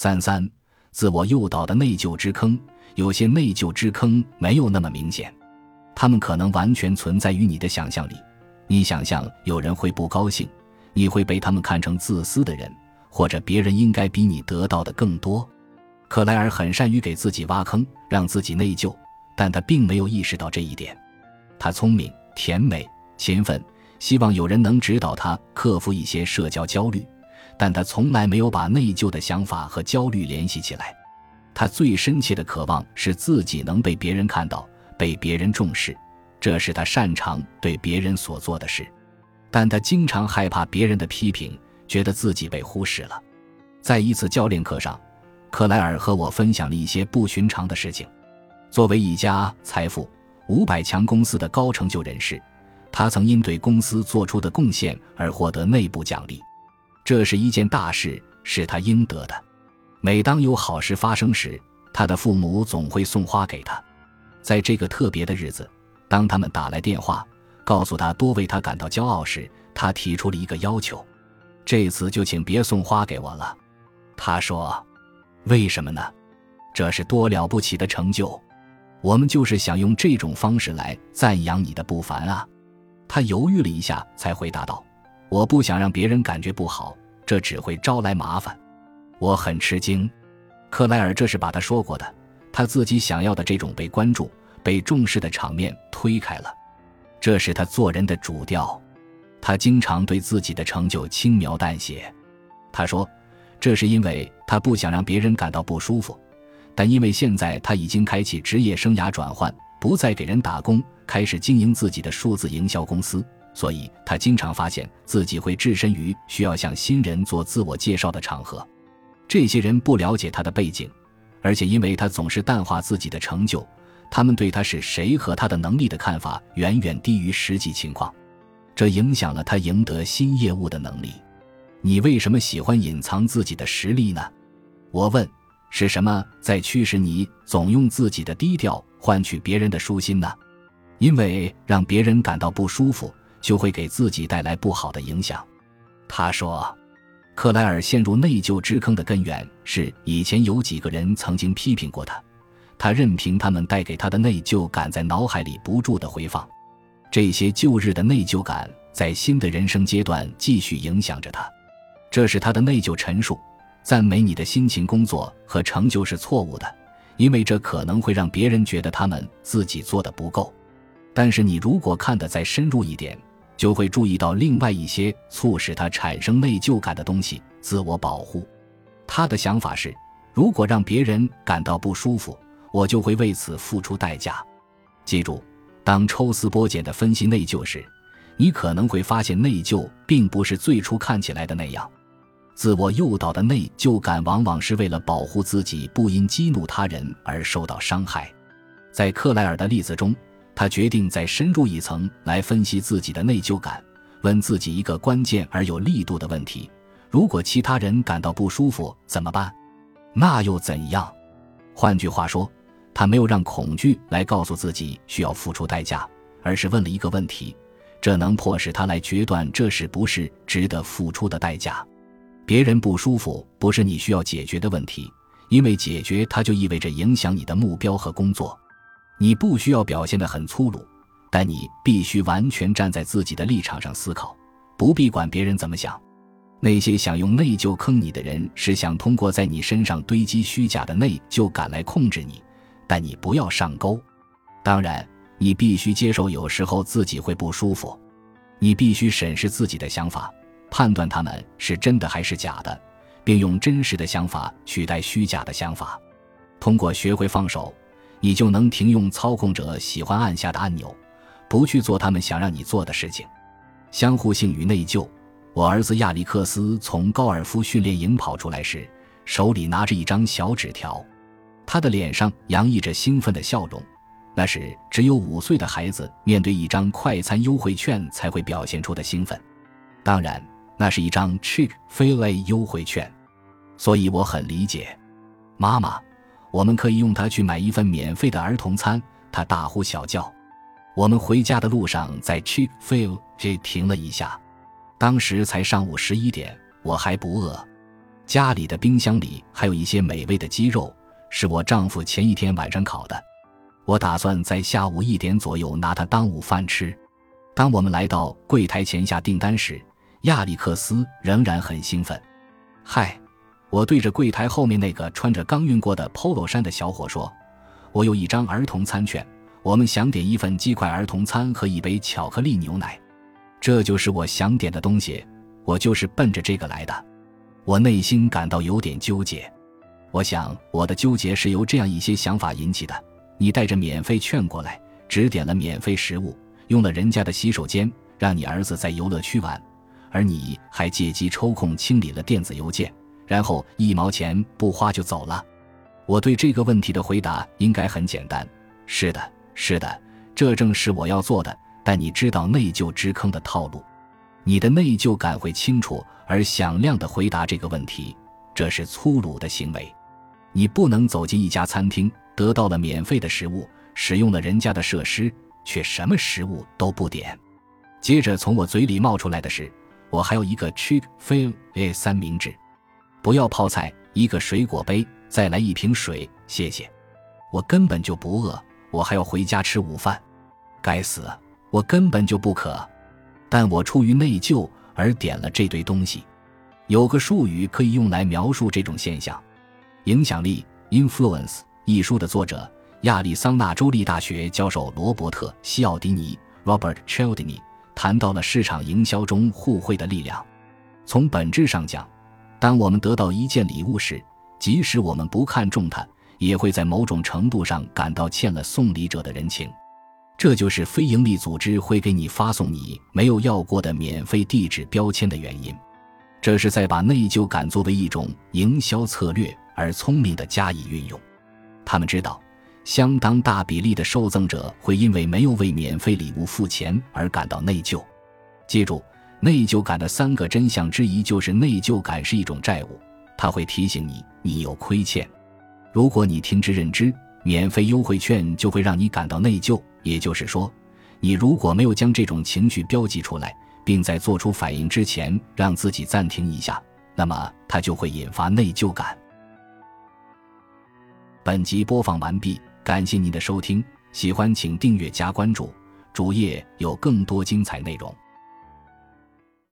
三三，自我诱导的内疚之坑，有些内疚之坑没有那么明显，他们可能完全存在于你的想象里。你想象有人会不高兴，你会被他们看成自私的人，或者别人应该比你得到的更多。克莱尔很善于给自己挖坑，让自己内疚，但他并没有意识到这一点。他聪明、甜美、勤奋，希望有人能指导他克服一些社交焦虑，但他从来没有把内疚的想法和焦虑联系起来。他最深切的渴望是自己能被别人看到，被别人重视。这是他擅长对别人所做的事，但他经常害怕别人的批评，觉得自己被忽视了。在一次教练课上，克莱尔和我分享了一些不寻常的事情。作为一家财富五百强公司的高成就人士，他曾因对公司做出的贡献而获得内部奖励，这是一件大事，是他应得的。每当有好事发生时，他的父母总会送花给他。在这个特别的日子。当他们打来电话，告诉他多为他感到骄傲时，他提出了一个要求：这次就请别送花给我了。他说：“为什么呢？这是多了不起的成就！我们就是想用这种方式来赞扬你的不凡啊。”他犹豫了一下，才回答道：“我不想让别人感觉不好，这只会招来麻烦。”我很吃惊，克莱尔这是把他说过的，他自己想要的这种被关注。被重视的场面推开了，这是他做人的主调。他经常对自己的成就轻描淡写。他说：“这是因为他不想让别人感到不舒服。”但因为现在他已经开启职业生涯转换，不再给人打工，开始经营自己的数字营销公司，所以他经常发现自己会置身于需要向新人做自我介绍的场合。这些人不了解他的背景，而且因为他总是淡化自己的成就。他们对他是谁和他的能力的看法远远低于实际情况，这影响了他赢得新业务的能力。你为什么喜欢隐藏自己的实力呢？我问。是什么在驱使你总用自己的低调换取别人的舒心呢？因为让别人感到不舒服，就会给自己带来不好的影响。他说，克莱尔陷入内疚之坑的根源是以前有几个人曾经批评过他。他任凭他们带给他的内疚感在脑海里不住的回放，这些旧日的内疚感在新的人生阶段继续影响着他。这是他的内疚陈述：赞美你的辛勤工作和成就是错误的，因为这可能会让别人觉得他们自己做的不够。但是你如果看得再深入一点，就会注意到另外一些促使他产生内疚感的东西——自我保护。他的想法是：如果让别人感到不舒服。我就会为此付出代价。记住，当抽丝剥茧的分析内疚时，你可能会发现内疚并不是最初看起来的那样。自我诱导的内疚感往往是为了保护自己不因激怒他人而受到伤害。在克莱尔的例子中，他决定再深入一层来分析自己的内疚感，问自己一个关键而有力度的问题：如果其他人感到不舒服怎么办？那又怎样？换句话说。他没有让恐惧来告诉自己需要付出代价，而是问了一个问题，这能迫使他来决断这是不是值得付出的代价。别人不舒服不是你需要解决的问题，因为解决它就意味着影响你的目标和工作。你不需要表现得很粗鲁，但你必须完全站在自己的立场上思考，不必管别人怎么想。那些想用内疚坑你的人，是想通过在你身上堆积虚假的内疚感来控制你。但你不要上钩，当然，你必须接受有时候自己会不舒服。你必须审视自己的想法，判断他们是真的还是假的，并用真实的想法取代虚假的想法。通过学会放手，你就能停用操控者喜欢按下的按钮，不去做他们想让你做的事情。相互性与内疚。我儿子亚历克斯从高尔夫训练营跑出来时，手里拿着一张小纸条。他的脸上洋溢着兴奋的笑容，那是只有五岁的孩子面对一张快餐优惠券才会表现出的兴奋。当然，那是一张 Chick-fil-A 优惠券，所以我很理解。妈妈，我们可以用它去买一份免费的儿童餐。他大呼小叫。我们回家的路上在 Chick-fil-A 停了一下，当时才上午十一点，我还不饿。家里的冰箱里还有一些美味的鸡肉，是我丈夫前一天晚上烤的。我打算在下午一点左右拿它当午饭吃。当我们来到柜台前下订单时，亚历克斯仍然很兴奋。嗨，我对着柜台后面那个穿着刚熨过的 polo 衫的小伙说：“我有一张儿童餐券，我们想点一份鸡块儿童餐和一杯巧克力牛奶。这就是我想点的东西，我就是奔着这个来的。”我内心感到有点纠结，我想我的纠结是由这样一些想法引起的：你带着免费券过来，只点了免费食物，用了人家的洗手间，让你儿子在游乐区玩，而你还借机抽空清理了电子邮件，然后一毛钱不花就走了。我对这个问题的回答应该很简单：是的，是的，这正是我要做的。但你知道内疚之坑的套路。你的内疚感会清楚而响亮地回答这个问题，这是粗鲁的行为。你不能走进一家餐厅，得到了免费的食物，使用了人家的设施，却什么食物都不点。接着从我嘴里冒出来的是：“我还有一个 Chick Fil A 三明治，不要泡菜，一个水果杯，再来一瓶水，谢谢。”我根本就不饿，我还要回家吃午饭。该死，我根本就不渴。但我出于内疚而点了这堆东西。有个术语可以用来描述这种现象：影响力 （influence）。一书的作者、亚利桑那州立大学教授罗伯特·西奥迪尼 （Robert Cialdini） 谈到了市场营销中互惠的力量。从本质上讲，当我们得到一件礼物时，即使我们不看重它，也会在某种程度上感到欠了送礼者的人情。这就是非营利组织会给你发送你没有要过的免费地址标签的原因，这是在把内疚感作为一种营销策略而聪明的加以运用。他们知道，相当大比例的受赠者会因为没有为免费礼物付钱而感到内疚。记住，内疚感的三个真相之一就是内疚感是一种债务，它会提醒你你有亏欠。如果你听之任之，免费优惠券就会让你感到内疚。也就是说，你如果没有将这种情绪标记出来，并在做出反应之前让自己暂停一下，那么它就会引发内疚感。本集播放完毕，感谢您的收听，喜欢请订阅加关注，主页有更多精彩内容。